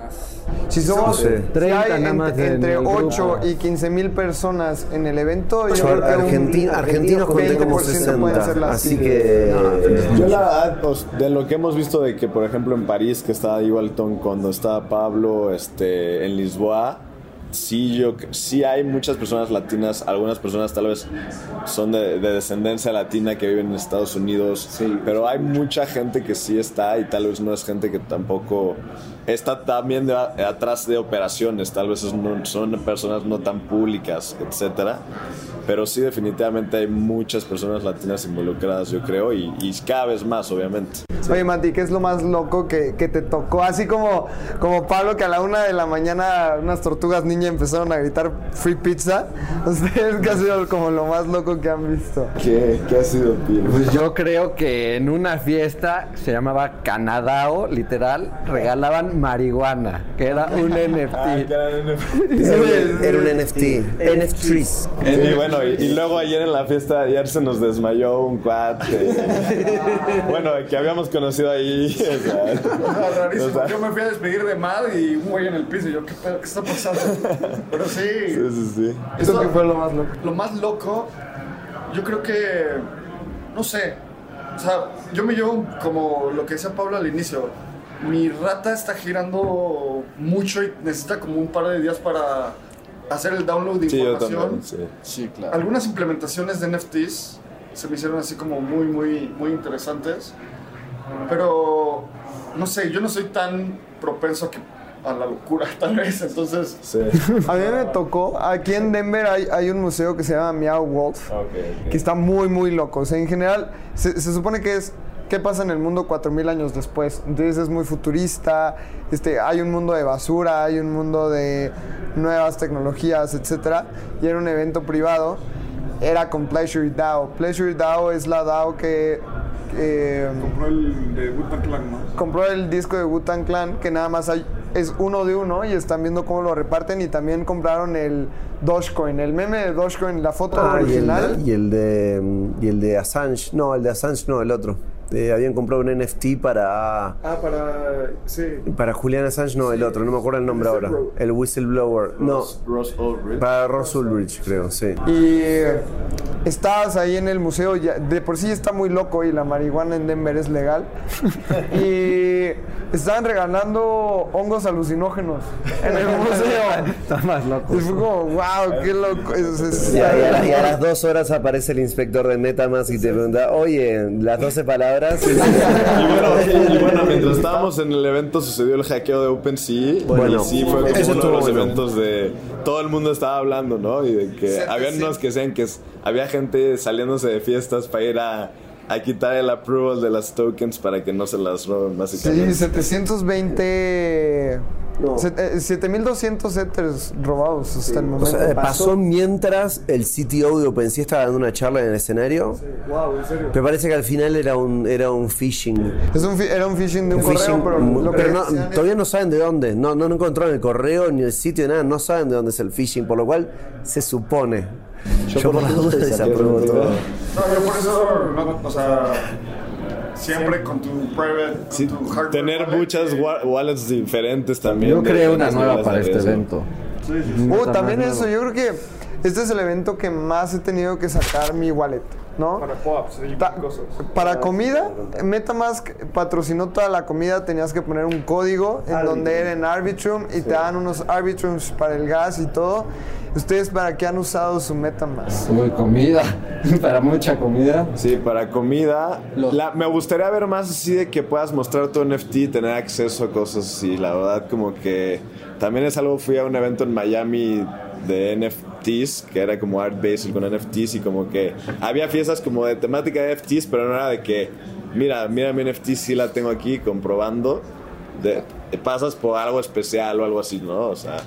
Si somos Sí. si 30 hay nada ent- más en entre el 8 grupo. y 15 mil personas en el evento, yo Yo, creo que un argenti- argentinos conté como 20% pueden 60. ser las Así que. Yo la verdad, pues, de lo que hemos visto de que, por ejemplo, en París, que estaba igual Tom cuando estaba Pablo, este, en Lisboa, sí, yo, sí hay muchas personas latinas, algunas personas tal vez son de, de descendencia latina que viven en Estados Unidos, pero hay mucha gente que sí está y tal vez no es gente que tampoco está también de- atrás de operaciones, tal vez es no- son personas no tan públicas, etcétera. Pero sí, definitivamente hay muchas personas latinas involucradas, yo creo, y, y cada vez más, obviamente. Oye, Mati, ¿qué es lo más loco que, que te tocó? Así como, como Pablo, que a la una de la mañana unas tortugas ninja empezaron a gritar free pizza. (laughs) ¿Ustedes qué ha sido como lo más loco que han visto? ¿Qué, qué ha sido, Pino? Pues yo creo que en una fiesta se llamaba Canadao, literal, regalaban marihuana, que era un NFT. Era un NFT. NFTs. Y bueno, y, y luego ayer en la fiesta, ayer se nos desmayó un cuate. (laughs) bueno, que habíamos conocido ahí. o sea, (laughs) Rarísimo. o sea, Yo me fui a despedir de Mad y un güey en el piso. Y yo, ¿qué, pedo? ¿Qué está pasando? Pero sí. sí, sí, sí. ¿Eso qué fue lo más loco? Lo más loco, yo creo que. No sé. O sea, yo me llevo como lo que decía Pablo al inicio. Mi rata está girando mucho y necesita como un par de días para hacer el download de Sí, yo información. también, sí. Sí, claro. Algunas implementaciones de NFTs se me hicieron así como muy, muy, muy interesantes. Pero, no sé, yo no soy tan propenso a, que, a la locura, (laughs) tal vez. Entonces, Sí. A mí me tocó, aquí en Denver hay, hay un museo que se llama Meow Wolf, que está muy, muy loco. O sea, en general, se, se supone que es qué pasa en el mundo 4000 años después. Entonces es muy futurista, este, hay un mundo de basura, hay un mundo de nuevas tecnologías, etc. Y era un evento privado, era con Pleasure DAO. Pleasure DAO es la DAO que... compró el de Wu-Tang Clan, ¿no? compró el disco de Wu-Tang Clan, que nada más hay, es uno de uno y están viendo cómo lo reparten y también compraron el Dogecoin, el meme de Dogecoin, la foto Ah, y el, original. y el de y el de Assange, no, el de Assange no, el otro. Eh, habían comprado un NFT para Ah, para. Sí. para Julian Assange, no, el otro, no me acuerdo el nombre ahora. El whistleblower. No, Ross Ulrich. para Ross Ulrich, creo, sí. Y estabas ahí en el museo, ya- de por sí está muy loco y la marihuana en Denver es legal. (laughs) y estaban regalando hongos alucinógenos en el museo. Está más loco. Y fue como, wow, qué loco. Es- es- Y a, y a la- y a las dos horas aparece el inspector de Metamask y te pregunta, oye, las 12 palabras. Y bueno, (laughs) y bueno, mientras estábamos en el evento sucedió el hackeo de OpenSea. Bueno, y sí, fue como uno de los bueno. eventos de. Todo el mundo estaba hablando, ¿no? Y de que habían unos que decían que había gente saliéndose de fiestas para ir a, a quitar el approval de las tokens para que no se las roben, Sí, básicamente. 720. set- eh, 7200 Ethers robados hasta el O momento. sea, pasó mientras el CTO de OpenSea estaba dando una charla en el escenario. Wow, en serio. Me parece que al final era un, era un phishing. Es un era un phishing de un, Un phishing, correo, pero lo que pero no- decían es- todavía no saben de dónde. No, no, no encontraron el correo ni el sitio, nada. No saben de dónde es el phishing, por lo cual se supone. Yo, por las dudas desapruebo todo. No, yo por eso, no, o sea, siempre con tu private, con Sí, tu hardware tener wallet, muchas wa- wallets diferentes también. Yo creé una nueva para este riesgo. evento. Uh, también eso, yo creo que este es el evento que más he tenido que sacar mi wallet, ¿no? Para POAPs y Ta- cosas. para comida, Metamask patrocinó toda la comida, tenías que poner un código en donde era en Arbitrum y te dan unos Arbitrums para el gas y todo. ¿Ustedes para qué han usado su Metamask? Uy, comida. (laughs) Para mucha comida. Sí, para comida. La- me gustaría ver más así de que puedas mostrar tu NFT y tener acceso a cosas así. La verdad, como que también es algo. Fui a un evento en Miami de NFTs, que era como Art Basel con NFTs, y como que había fiestas como de temática de NFTs, pero no era de que, mira, mira mi NFT, sí la tengo aquí comprobando. De, te pasas por algo especial o algo así, ¿no? O sea,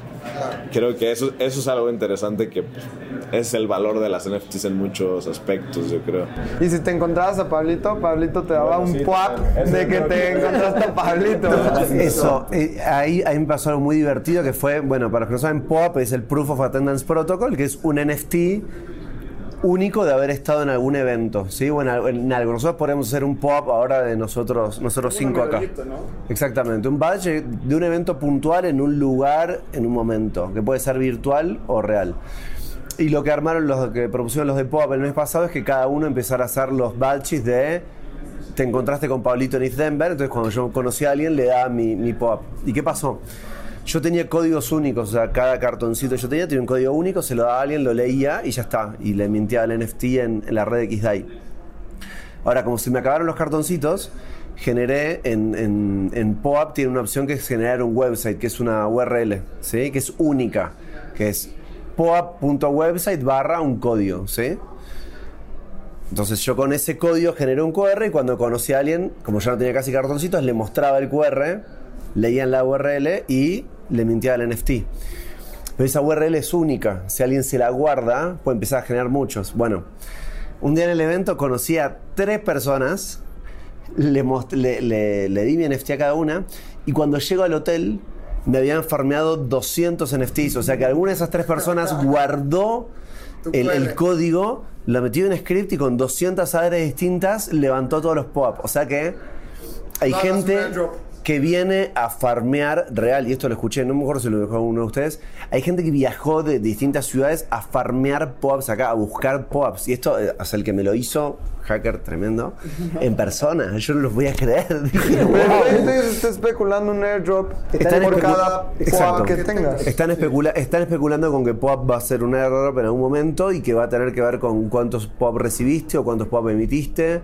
creo que eso, eso es algo interesante que pues, es el valor de las NFTs en muchos aspectos, yo creo. Y si te encontrabas a Pablito, Pablito te daba un puap de que te encontraste a Pablito. (laughs) Eso, eh, ahí, ahí me pasó algo muy divertido que fue, bueno, para los que no saben, POAP es el Proof of Attendance Protocol, que es un NFT único de haber estado en algún evento, ¿sí? O en, al- en algo. Nosotros podemos hacer un pop ahora de nosotros, nosotros cinco acá. Exactamente, un badge de un evento puntual en un lugar, en un momento, que puede ser virtual o real. Y lo que armaron los que propusieron los de Pop el mes pasado es que cada uno empezara a hacer los badges de te encontraste con Pablito en East Denver, entonces cuando yo conocí a alguien le daba mi, mi pop. ¿Y qué pasó? Yo tenía códigos únicos, o sea, cada cartoncito que yo tenía tenía un código único, se lo daba a alguien, lo leía y ya está. Y le mintía al NFT en, la red XDAI. Ahora, como se me acabaron los cartoncitos, generé en, en, en POAP tiene una opción que es generar un website, que es una URL, ¿sí? que es única, que es poap.website barra un código. ¿sí? Entonces yo con ese código generé un QR y cuando conocí a alguien, como ya no tenía casi cartoncitos, le mostraba el QR, leían la URL y le mintía al NFT. Pero esa URL es única. Si alguien se la guarda, puede empezar a generar muchos. Bueno, un día en el evento conocí a tres personas, le, le- le- le di mi NFT a cada una, y cuando llego al hotel me habían farmeado 200 NFTs. O sea que alguna de esas tres personas (laughs) guardó el, el código, lo metió en script y con 200 adres distintas levantó todos los pop. O sea que hay gente. Que viene a farmear real, y esto lo escuché, no me acuerdo si lo dijo uno de ustedes, hay gente que viajó de distintas ciudades a farmear pops acá, a buscar pops. Y esto, eh, o sea, el que me lo hizo, hacker tremendo, en persona. Yo no los voy a creer. (laughs) Está especulando un airdrop Están por cada Exacto. POAP que tengas. Están, especula- están especulando con que POP va a ser un airdrop en algún momento y que va a tener que ver con cuántos POP recibiste o cuántos POP emitiste.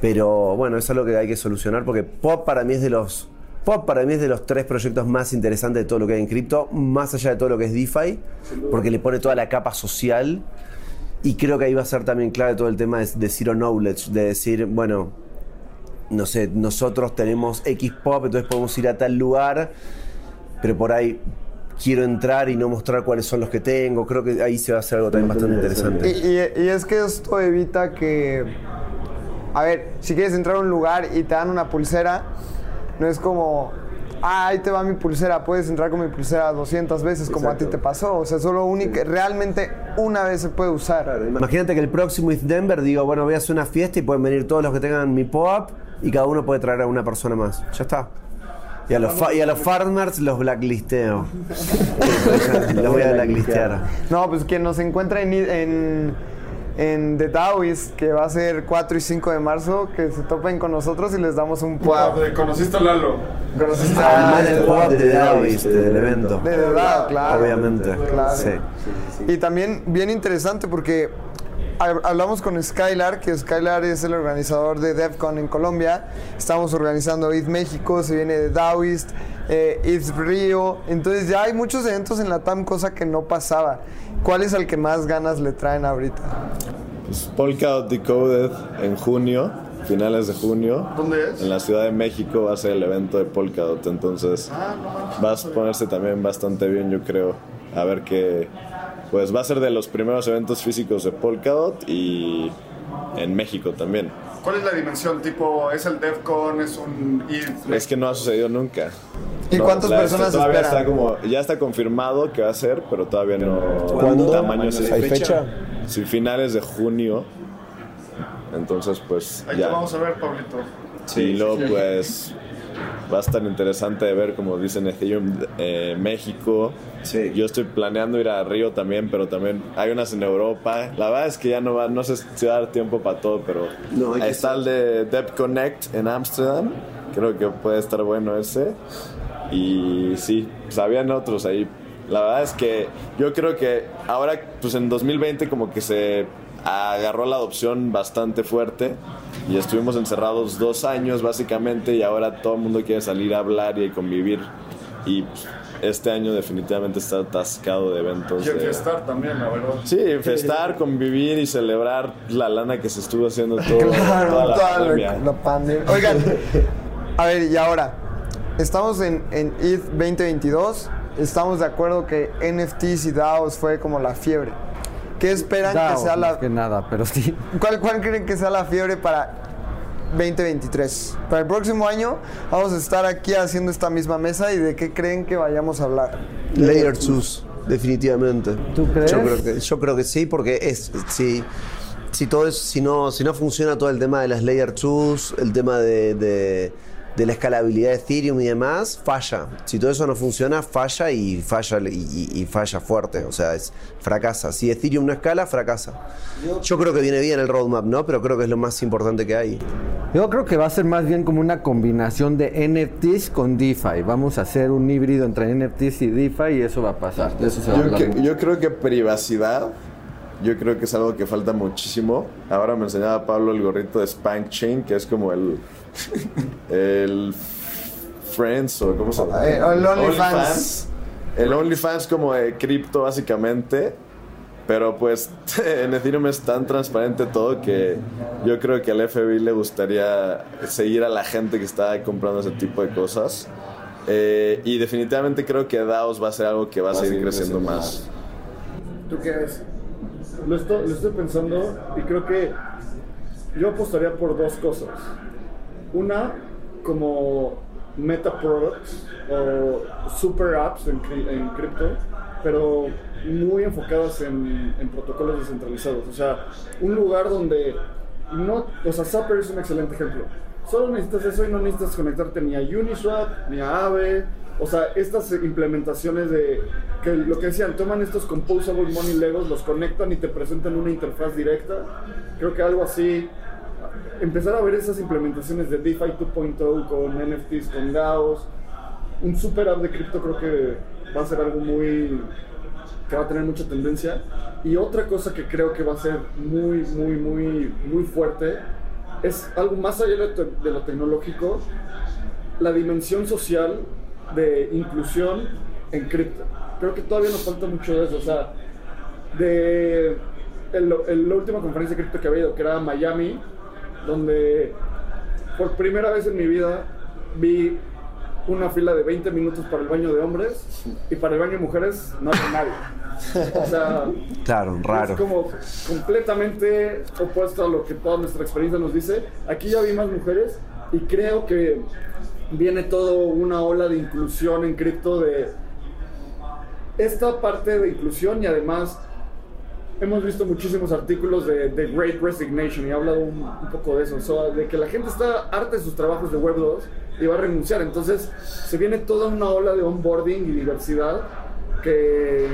Pero bueno, es lo que hay que solucionar porque POP para mí es de los. POP para mí es de los tres proyectos más interesantes de todo lo que hay en cripto, más allá de todo lo que es DeFi, porque le pone toda la capa social. Y creo que ahí va a ser también clave todo el tema de, de Zero Knowledge, de decir, bueno, no sé, nosotros tenemos X pop, entonces podemos ir a tal lugar, pero por ahí quiero entrar y no mostrar cuáles son los que tengo. Creo que ahí se va a hacer algo también bastante interesante. y- y es que esto evita que. A ver, si quieres entrar a un lugar y te dan una pulsera, no es como. Ah, ahí te va mi pulsera, puedes entrar con mi pulsera 200 veces como a ti te pasó. O sea, solo única, realmente una vez se puede usar. Imagínate que el próximo East Denver digo, bueno, voy a hacer una fiesta y pueden venir todos los que tengan mi pop y cada uno puede traer a una persona más. Ya está. Y a los, y a los farmers los blacklisteo. (laughs) los voy a blacklistear. No, pues quien nos encuentra en, en, en The Taoist, que va a ser 4 y 5 de marzo, que se topen con nosotros y les damos un Wow, POAP. conociste a Lalo. Conociste Además a- del pop de Davis, del evento. De verdad, claro. Obviamente. Claro. Sí. Y también bien interesante porque hab- hablamos con Skylar, que Skylar es el organizador de DevCon en Colombia. Estamos organizando ETH México, se viene de Daoist, eh, ETH Río. Entonces ya hay muchos eventos en la TAM, cosa que no pasaba. ¿Cuál es al que más ganas le traen ahorita? Pues Polkadot Decoded en junio, finales de junio. ¿Dónde es? En la Ciudad de México va a ser el evento de Polkadot, entonces va a ponerse también bastante bien, yo creo. A ver qué. Pues va a ser de los primeros eventos físicos de Polkadot y en México también. ¿Cuál es la dimensión? Tipo, ¿es el DEFCON? ¿Es un? Es que no ha sucedido nunca. ¿Y cuántas personas todavía esperan? Está como, ya está confirmado que va a ser, pero todavía no. ¿Cuándo? Tamaño. ¿Hay fecha? Sí, finales de junio. Entonces, pues Ahí ya. te vamos a ver, Pablito. Sí, luego pues va a estar interesante de ver, como dicen Ethereum eh, México. Sí. Yo estoy planeando ir a Río también, pero también hay unas en Europa. La verdad es que ya no va, no sé si va a dar tiempo para todo, pero No, hay está el de Connect en Amsterdam. Creo que puede estar bueno ese. Y sí, pues habían otros ahí. La verdad es que yo creo que ahora, pues en 2020 como que se agarró la adopción bastante fuerte y estuvimos encerrados dos años básicamente y ahora todo el mundo quiere salir a hablar y convivir y pues, este año definitivamente está atascado de eventos. Y el de- Fiestar también, la verdad. Sí, festar, convivir y celebrar la lana que se estuvo haciendo todo, Claro, toda la toda la- pandemia. la pandemia. Oigan, a ver, y ahora, estamos en, en ETH 2022, estamos de acuerdo que NFTs y DAOs fue como la fiebre. ¿Qué esperan DAO, que sea más la... que nada, pero sí. ¿Cuál, ¿Cuál creen que sea la fiebre para 2023? Para el próximo año vamos a estar aquí haciendo esta misma mesa y de qué creen que vayamos a hablar. Layer 2. definitivamente. ¿Tú crees? Yo creo que, yo creo que sí, porque es si, si todo es, si no, si no funciona todo el tema de las layer 2, el tema de, de- de la escalabilidad de Ethereum y demás, falla. Si todo eso no funciona, falla y falla y, y- y falla fuerte. O sea, es, fracasa. Si Ethereum no escala, fracasa. Yo creo que viene bien el roadmap, ¿no? Pero creo que es lo más importante que hay. Yo creo que va a ser más bien como una combinación de NFTs con DeFi. Vamos a hacer un híbrido entre NFTs y DeFi y eso va a pasar. De eso se va a Yo, que- yo creo que privacidad, yo creo que es algo que falta muchísimo. Ahora me enseñaba Pablo el gorrito de Spank Chain, que es como el. El. Friends o cómo se llama. Eh, el OnlyFans. El OnlyFans como de cripto, básicamente. Pero pues (laughs) en Ethereum es tan transparente todo que yo creo que al FBI le gustaría seguir a la gente que está comprando ese tipo de cosas. Eh, y definitivamente creo que DAOs va a ser algo que va a, seguir, creciendo, más. ¿Tú qué ves? Lo estoy, lo estoy pensando y creo que yo apostaría por dos cosas. Una, como meta products o super apps en, en cripto, pero muy enfocadas en, en protocolos descentralizados. O sea, un lugar donde no, o sea, Zapper es un excelente ejemplo. Solo necesitas eso y no necesitas conectarte ni a Uniswap, ni a Aave. O sea, estas implementaciones de que lo que decían, toman estos composable money legos, los conectan y te presentan una interfaz directa. Creo que algo así empezar a ver esas implementaciones de DeFi 2.0 con NFTs, con DAOs, un super app de cripto creo que va a ser algo muy que va a tener mucha tendencia. Y otra cosa que creo que va a ser muy muy muy muy fuerte es algo más allá de de lo tecnológico la dimensión social de inclusión en cripto. Creo que todavía nos falta mucho de eso o sea de el- el- la última conferencia de cripto que había ido, que era Miami, donde por primera vez en mi vida vi una fila de 20 minutos para el baño de hombres y para el baño de mujeres no había nadie. O sea, Claro, raro. es como completamente opuesto a lo que toda nuestra experiencia nos dice. Aquí ya vi más mujeres y creo que viene todo una ola de inclusión en cripto de esta parte de inclusión y además hemos visto muchísimos artículos de, de Great Resignation y he hablado un, un poco de eso, de que la gente está harta de sus trabajos de Web 2 y va a renunciar. Entonces se viene toda una ola de onboarding y diversidad que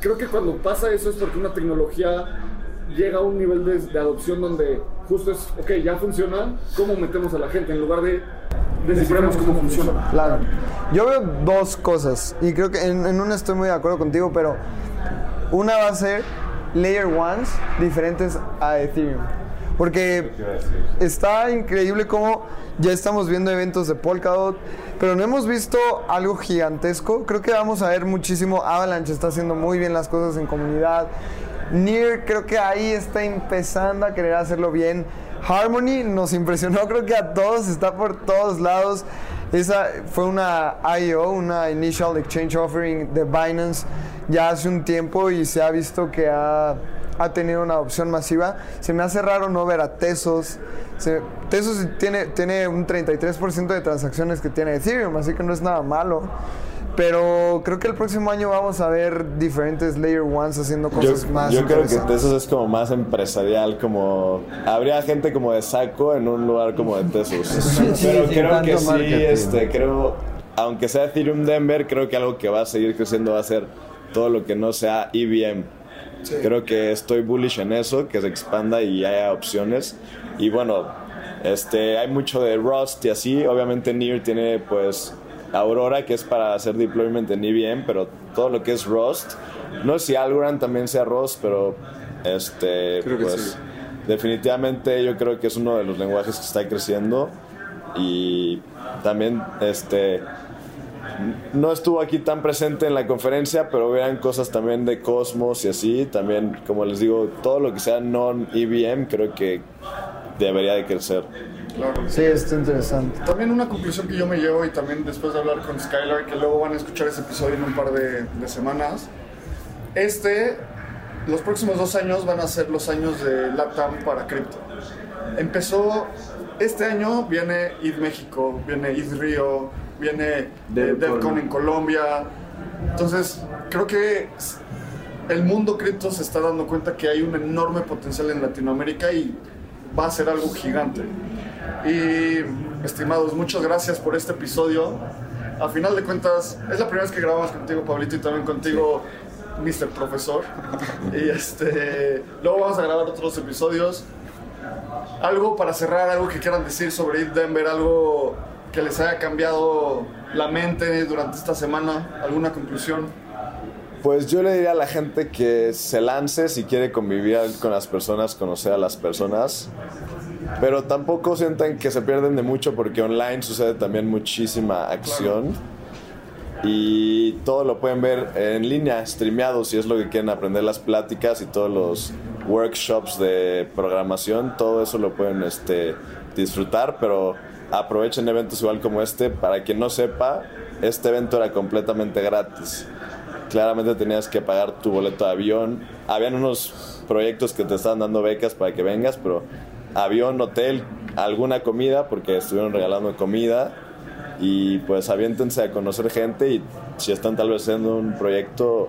creo que cuando pasa eso es porque una tecnología llega a un nivel de, de adopción donde justo es, ok, ya funciona, ¿cómo metemos a la gente? En lugar de descifremos cómo funciona. Claro. Yo veo dos cosas y creo que en, en una estoy muy de acuerdo contigo, pero una va a ser layer ones diferentes a Ethereum. Porque está increíble cómo ya estamos viendo eventos de Polkadot, pero no hemos visto algo gigantesco. Creo que vamos a ver muchísimo. Avalanche está haciendo muy bien las cosas en comunidad. Near creo que ahí está empezando a querer hacerlo bien. Harmony nos impresionó, creo que a todos, está por todos lados. Esa fue una IO, una Initial Exchange Offering de Binance ya hace un tiempo y se ha visto que ha, ha tenido una adopción masiva. Se me hace raro no ver a Tesos. Se- Tesos tiene, tiene un 33% de transacciones que tiene Ethereum, así que no es nada malo. Pero creo que el próximo año vamos a ver diferentes Layer Ones haciendo Yo, cosas más yo creo que. Tesos es como más empresarial, como habría gente como de saco en un lugar como de Tesos. (laughs) sí, Pero creo que sí, marketing. este, creo, aunque sea Ethereum Denver, creo que algo que va a seguir creciendo va a ser todo lo que no sea EVM. Creo que estoy bullish en eso, que se expanda y haya opciones. Y bueno, este, hay mucho de Rust y así. Obviamente Near tiene pues Aurora, que es para hacer deployment en EVM, pero todo lo que es Rust, no sé si Algorand también sea Rust, pero este, Creo que pues sí. definitivamente yo creo que es uno de los lenguajes que está creciendo y también este no estuvo aquí tan presente en la conferencia, pero vean cosas también de Cosmos y así. También, como les digo, todo lo que sea non-EVM creo que debería de crecer. Sí, está interesante. También una conclusión que yo me llevo y también después de hablar con Skylar, que luego van a escuchar ese episodio en un par de, de semanas, este, los próximos dos años van a ser los años de LATAM para cripto. Empezó, este año viene ID México, viene ID Río, viene eh, DevCon. DevCon en Colombia, Entonces, creo que el mundo cripto se está dando cuenta que hay un enorme potencial en Latinoamérica y va a ser algo gigante. Y, estimados, muchas gracias por este episodio. A final de cuentas, es la primera vez que grabamos contigo, Pablito, y también contigo, Mr. Profesor. Y este, luego vamos a grabar otros episodios. Algo para cerrar, algo que quieran decir sobre Eat Denver, algo que les haya cambiado la mente durante esta semana, alguna conclusión. Pues yo le diría a la gente que se lance si quiere convivir con las personas, conocer a las personas. Pero tampoco sientan que se pierden de mucho porque online sucede también muchísima acción. Y todo lo pueden ver en línea, streameado, si es lo que quieren aprender las pláticas y todos los workshops de programación, todo eso lo pueden este, disfrutar, pero aprovechen eventos igual como este. Para quien no sepa, este evento era completamente gratis. Claramente tenías que pagar tu boleto de avión. Habían unos proyectos que te estaban dando becas para que vengas, pero avión, hotel, alguna comida, porque estuvieron regalando comida. Y pues aviéntense a conocer gente y si están tal vez haciendo un proyecto,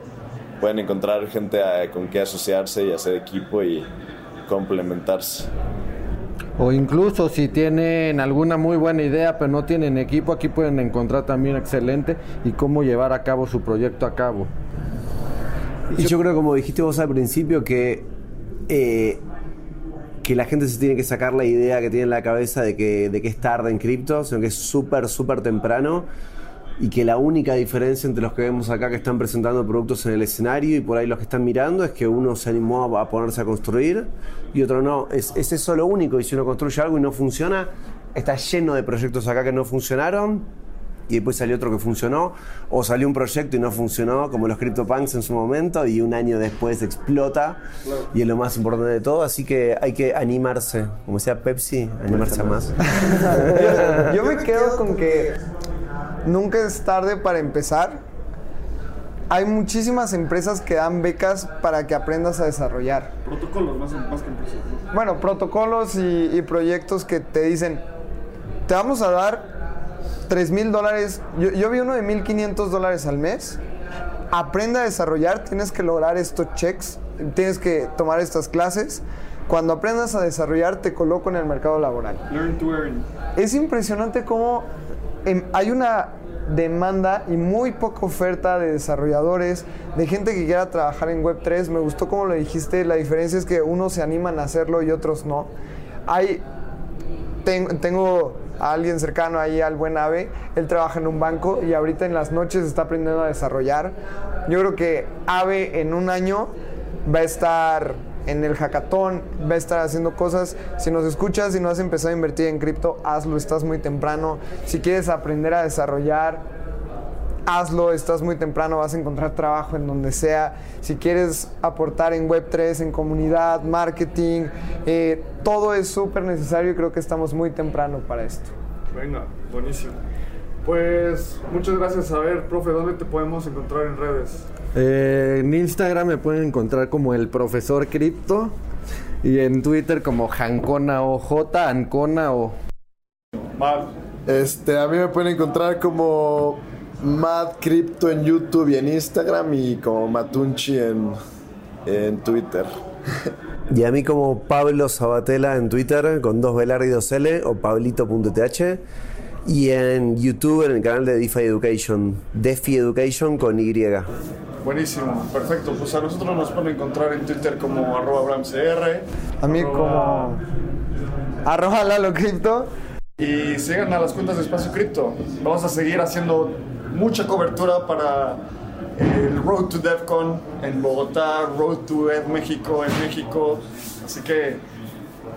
pueden encontrar gente con que asociarse y hacer equipo y complementarse. O incluso si tienen alguna muy buena idea pero no tienen equipo, aquí pueden encontrar también excelente y cómo llevar a cabo su proyecto a cabo. Y yo creo, como dijiste vos al principio, que eh, que la gente se tiene que sacar la idea que tiene en la cabeza de que, de que es tarde en cripto, sino que es súper, súper temprano y que la única diferencia entre los que vemos acá que están presentando productos en el escenario y por ahí los que están mirando es que uno se animó a ponerse a construir y otro no. Es, es eso lo único y si uno construye algo y no funciona, está lleno de proyectos acá que no funcionaron y después salió otro que funcionó, o salió un proyecto y no funcionó, como los CryptoPunks en su momento, y un año después explota, y es lo más importante de todo, así que hay que animarse, como decía Pepsi, animarse más. (laughs) yo, me quedo con que nunca es tarde para empezar. Hay muchísimas empresas que dan becas para que aprendas a desarrollar. Protocolos más, más que empresas. Bueno, protocolos y, y proyectos que te dicen, te vamos a dar 3 mil dólares. Yo, vi uno de 1.500 dólares al mes. Aprenda a desarrollar, tienes que lograr estos checks, tienes que tomar estas clases. Cuando aprendas a desarrollar, te coloco en el mercado laboral. Learn to earn. Es impresionante cómo em, hay una demanda y muy poca oferta de desarrolladores, de gente que quiera trabajar en Web3. Me gustó como lo dijiste, la diferencia es que unos se animan a hacerlo y otros no. Hay, tengo a alguien cercano ahí al buen Ave. Él trabaja en un banco y ahorita en las noches está aprendiendo a desarrollar. Yo creo que Ave en un año va a estar en el hackathon, va a estar haciendo cosas. Si nos escuchas y no has empezado a invertir en cripto, hazlo, estás muy temprano. Si quieres aprender a desarrollar, hazlo, estás muy temprano, vas a encontrar trabajo en donde sea. Si quieres aportar en Web3, en comunidad, marketing, eh, todo es súper necesario y creo que estamos muy temprano para esto. Venga, buenísimo. Pues muchas gracias. A ver, profe, ¿dónde te podemos encontrar en redes? Eh, en Instagram me pueden encontrar como el profesor cripto y en Twitter como Jancona o J, Ancona o... Este, a mí me pueden encontrar como Mad Crypto en YouTube y en Instagram y como Matunchi en, en Twitter. (laughs) Y a mí como Pablo Sabatella en Twitter con dos velar y dos L o pablito.th y en YouTube en el canal de DeFi Education, DeFi Education con Y. Buenísimo, perfecto. Pues a nosotros nos pueden encontrar en Twitter como arroba BramCR. A mí como arroba Lalo Crypto. Y sigan a las cuentas de Espacio Cripto. Vamos a seguir haciendo mucha cobertura para el Road to DevCon en Bogotá, Road to Ed México en México. Así que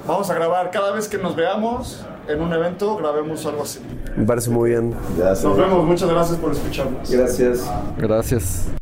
vamos a grabar cada vez que nos veamos en un evento, grabemos algo así. Me parece muy bien. Gracias. Nos vemos, muchas gracias por escucharnos. Gracias. Gracias.